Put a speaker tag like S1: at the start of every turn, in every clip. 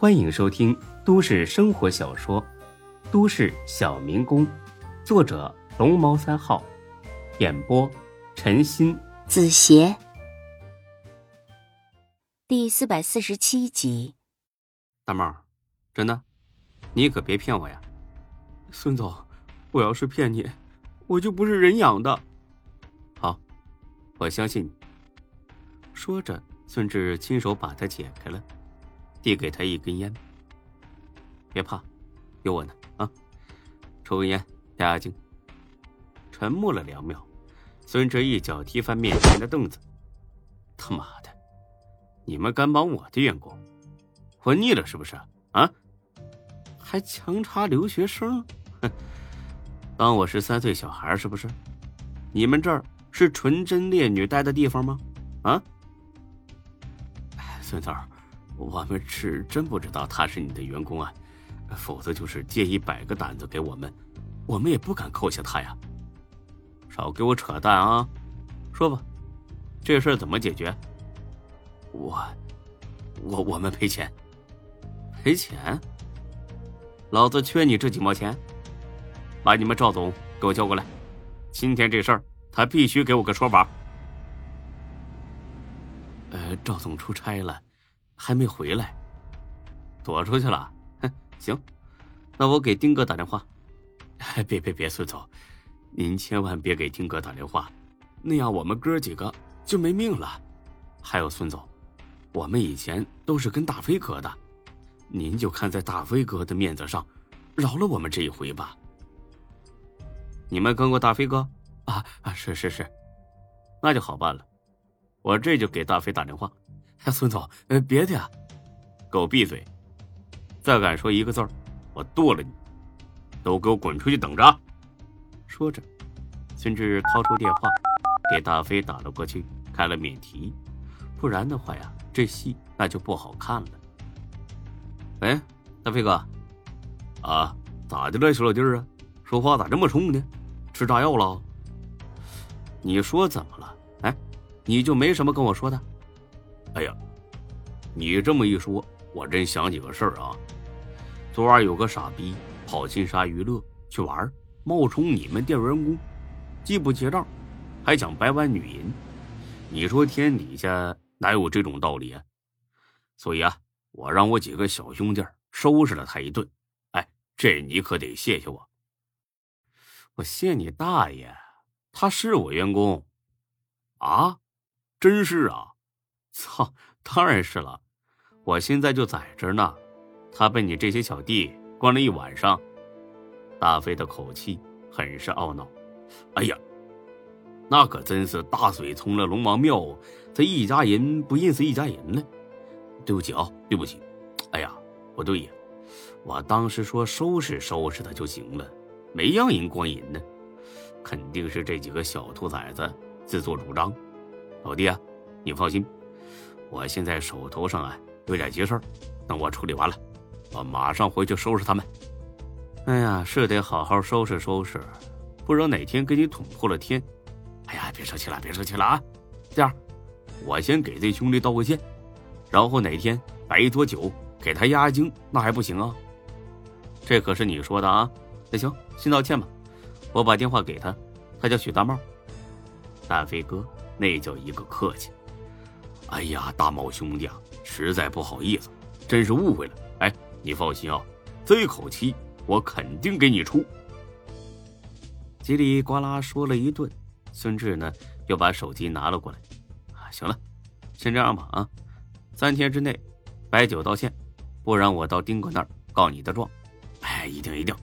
S1: 欢迎收听都市生活小说《都市小民工》，作者龙猫三号，演播陈鑫、
S2: 子邪，第四百四十七集。
S1: 大猫，真的，你可别骗我呀！
S3: 孙总，我要是骗你，我就不是人养的。
S1: 好，我相信你。说着，孙志亲手把它解开了。递给他一根烟，别怕，有我呢啊！抽根烟压压惊。沉默了两秒，孙哲一脚踢翻面前的凳子。他妈的，你们敢绑我的员工？活腻了是不是啊？还强插留学生？哼，当我是三岁小孩是不是？你们这儿是纯真烈女待的地方吗？啊？
S3: 孙子儿。我们是真不知道他是你的员工啊，否则就是借一百个胆子给我们，我们也不敢扣下他呀。
S1: 少给我扯淡啊！说吧，这事儿怎么解决？
S3: 我，我我们赔钱，
S1: 赔钱？老子缺你这几毛钱？把你们赵总给我叫过来，今天这事儿他必须给我个说法。
S3: 呃，赵总出差了。还没回来，
S1: 躲出去了。哼，行，那我给丁哥打电话。
S3: 别别别，孙总，您千万别给丁哥打电话，那样我们哥几个就没命了。还有孙总，我们以前都是跟大飞哥的，您就看在大飞哥的面子上，饶了我们这一回吧。
S1: 你们跟过大飞哥？
S3: 啊啊，是是是，
S1: 那就好办了，我这就给大飞打电话。
S3: 孙总，呃，别的呀，
S1: 给我闭嘴！再敢说一个字儿，我剁了你！都给我滚出去等着！说着，孙志掏出电话，给大飞打了过去，开了免提，不然的话呀，这戏那就不好看了。喂，大飞哥，
S3: 啊，咋的了，小老弟儿啊？说话咋这么冲呢？吃炸药了？
S1: 你说怎么了？哎，你就没什么跟我说的？
S3: 哎呀，你这么一说，我真想起个事儿啊。昨晚有个傻逼跑金沙娱乐去玩，冒充你们店员工，既不结账，还想白玩女人。你说天底下哪有这种道理啊？所以啊，我让我几个小兄弟收拾了他一顿。哎，这你可得谢谢我。
S1: 我谢你大爷！他是我员工
S3: 啊，真是啊。
S1: 操，当然是了，我现在就在这呢。他被你这些小弟关了一晚上。大飞的口气很是懊恼。
S3: 哎呀，那可真是大水冲了龙王庙，这一家人不认识一家人了。对不起啊，对不起。哎呀，不对呀，我当时说收拾收拾他就行了，没让人关人呢。肯定是这几个小兔崽子自作主张。老弟啊，你放心。我现在手头上啊有点急事儿，等我处理完了，我马上回去收拾他们。
S1: 哎呀，是得好好收拾收拾，不然哪天给你捅破了天。
S3: 哎呀，别生气了，别生气了啊！这样，我先给这兄弟道个歉，然后哪天摆一桌酒给他压压惊，那还不行啊？
S1: 这可是你说的啊！那行，先道歉吧。我把电话给他，他叫许大茂。
S3: 大飞哥，那叫一个客气。哎呀，大茂兄弟啊，实在不好意思，真是误会了。哎，你放心啊，这一口气我肯定给你出。
S1: 叽里呱啦说了一顿，孙志呢又把手机拿了过来。啊，行了，先这样吧啊，三天之内白酒道歉，不然我到丁哥那儿告你的状。
S3: 哎，一定一定。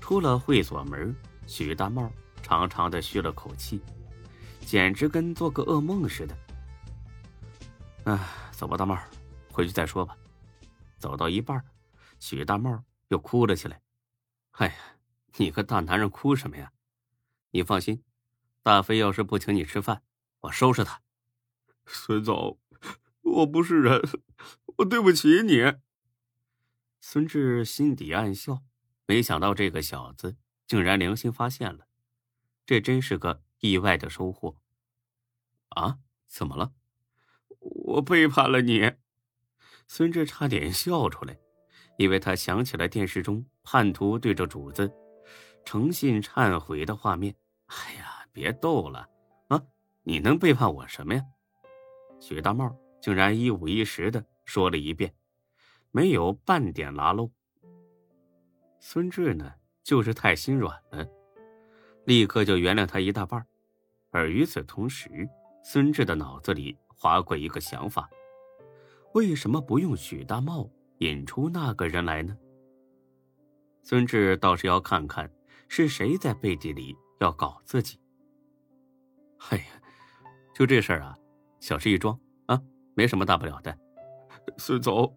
S1: 出了会所门，许大茂长长的吁了口气。简直跟做个噩梦似的。哎，走吧，大帽，回去再说吧。走到一半，许大帽又哭了起来。哎呀，你个大男人哭什么呀？你放心，大飞要是不请你吃饭，我收拾他。
S3: 孙总，我不是人，我对不起你。
S1: 孙志心底暗笑，没想到这个小子竟然良心发现了，这真是个。意外的收获，啊？怎么了？
S3: 我背叛了你。
S1: 孙志差点笑出来，因为他想起了电视中叛徒对着主子诚信忏悔的画面。哎呀，别逗了啊！你能背叛我什么呀？许大茂竟然一五一十的说了一遍，没有半点拉漏。孙志呢，就是太心软了，立刻就原谅他一大半。而与此同时，孙志的脑子里划过一个想法：为什么不用许大茂引出那个人来呢？孙志倒是要看看是谁在背地里要搞自己。哎呀，就这事儿啊，小事一桩啊，没什么大不了的。
S3: 孙总，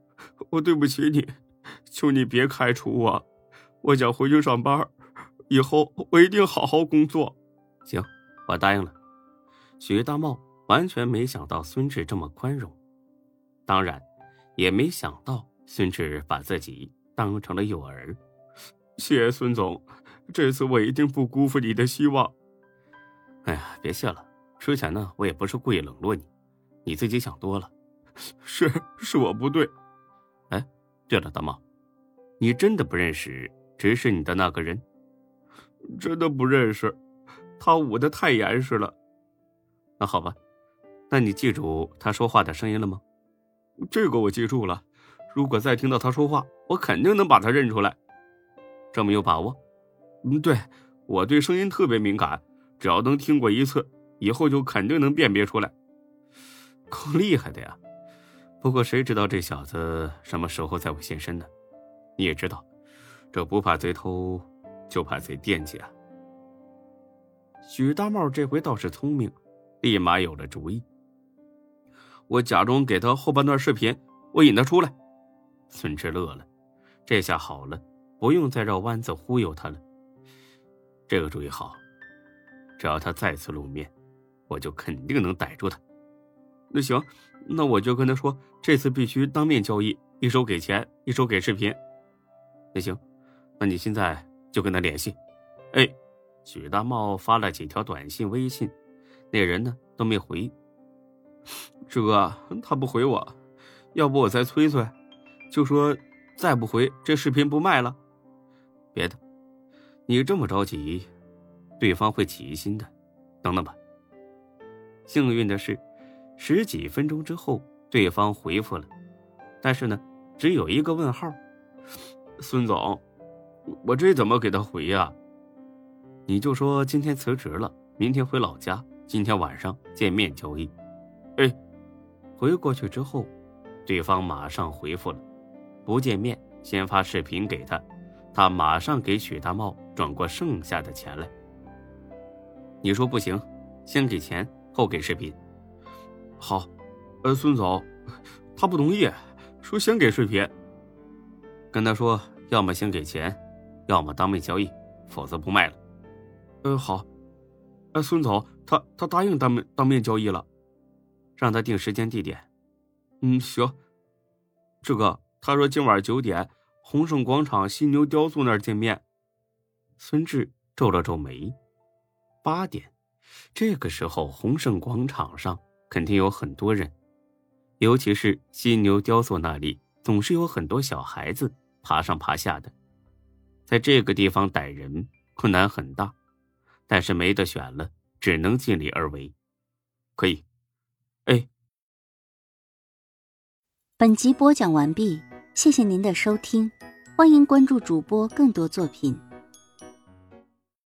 S3: 我对不起你，求你别开除我，我想回去上班，以后我一定好好工作。
S1: 行，我答应了。许大茂完全没想到孙志这么宽容，当然，也没想到孙志把自己当成了诱饵。
S3: 谢谢孙总，这次我一定不辜负你的希望。
S1: 哎呀，别谢了。之前呢，我也不是故意冷落你，你自己想多了。
S3: 是，是我不对。
S1: 哎，对了，大茂，你真的不认识指使你的那个人？
S3: 真的不认识，他捂得太严实了。
S1: 那好吧，那你记住他说话的声音了吗？
S3: 这个我记住了。如果再听到他说话，我肯定能把他认出来。
S1: 这么有把握？
S3: 嗯，对，我对声音特别敏感，只要能听过一次，以后就肯定能辨别出来。
S1: 够厉害的呀！不过谁知道这小子什么时候才会现身呢？你也知道，这不怕贼偷，就怕贼惦记啊。许大茂这回倒是聪明。立马有了主意。
S3: 我假装给他后半段视频，我引他出来。
S1: 孙志乐了，这下好了，不用再绕弯子忽悠他了。这个主意好，只要他再次露面，我就肯定能逮住他。
S3: 那行，那我就跟他说，这次必须当面交易，一手给钱，一手给视频。
S1: 那行，那你现在就跟他联系。
S3: 哎，
S1: 许大茂发了几条短信、微信。那人呢都没回，
S3: 志哥他不回我，要不我再催催，就说再不回这视频不卖了。
S1: 别的，你这么着急，对方会起疑心的。等等吧。幸运的是，十几分钟之后，对方回复了，但是呢，只有一个问号。
S3: 孙总，我这怎么给他回呀？
S1: 你就说今天辞职了，明天回老家。今天晚上见面交易，
S3: 哎，
S1: 回过去之后，对方马上回复了，不见面，先发视频给他，他马上给许大茂转过剩下的钱来。你说不行，先给钱后给视频。
S3: 好，呃，孙总，他不同意，说先给视频。
S1: 跟他说，要么先给钱，要么当面交易，否则不卖了。
S3: 嗯，好。哎，孙总，他他答应当面当面交易了，
S1: 让他定时间地点。
S3: 嗯，行。志哥，他说今晚九点，鸿盛广场犀牛雕塑那儿见面。
S1: 孙志皱了皱眉。八点，这个时候鸿盛广场上肯定有很多人，尤其是犀牛雕塑那里，总是有很多小孩子爬上爬下的，在这个地方逮人困难很大。但是没得选了，只能尽力而为。可以，哎。
S2: 本集播讲完毕，谢谢您的收听，欢迎关注主播更多作品。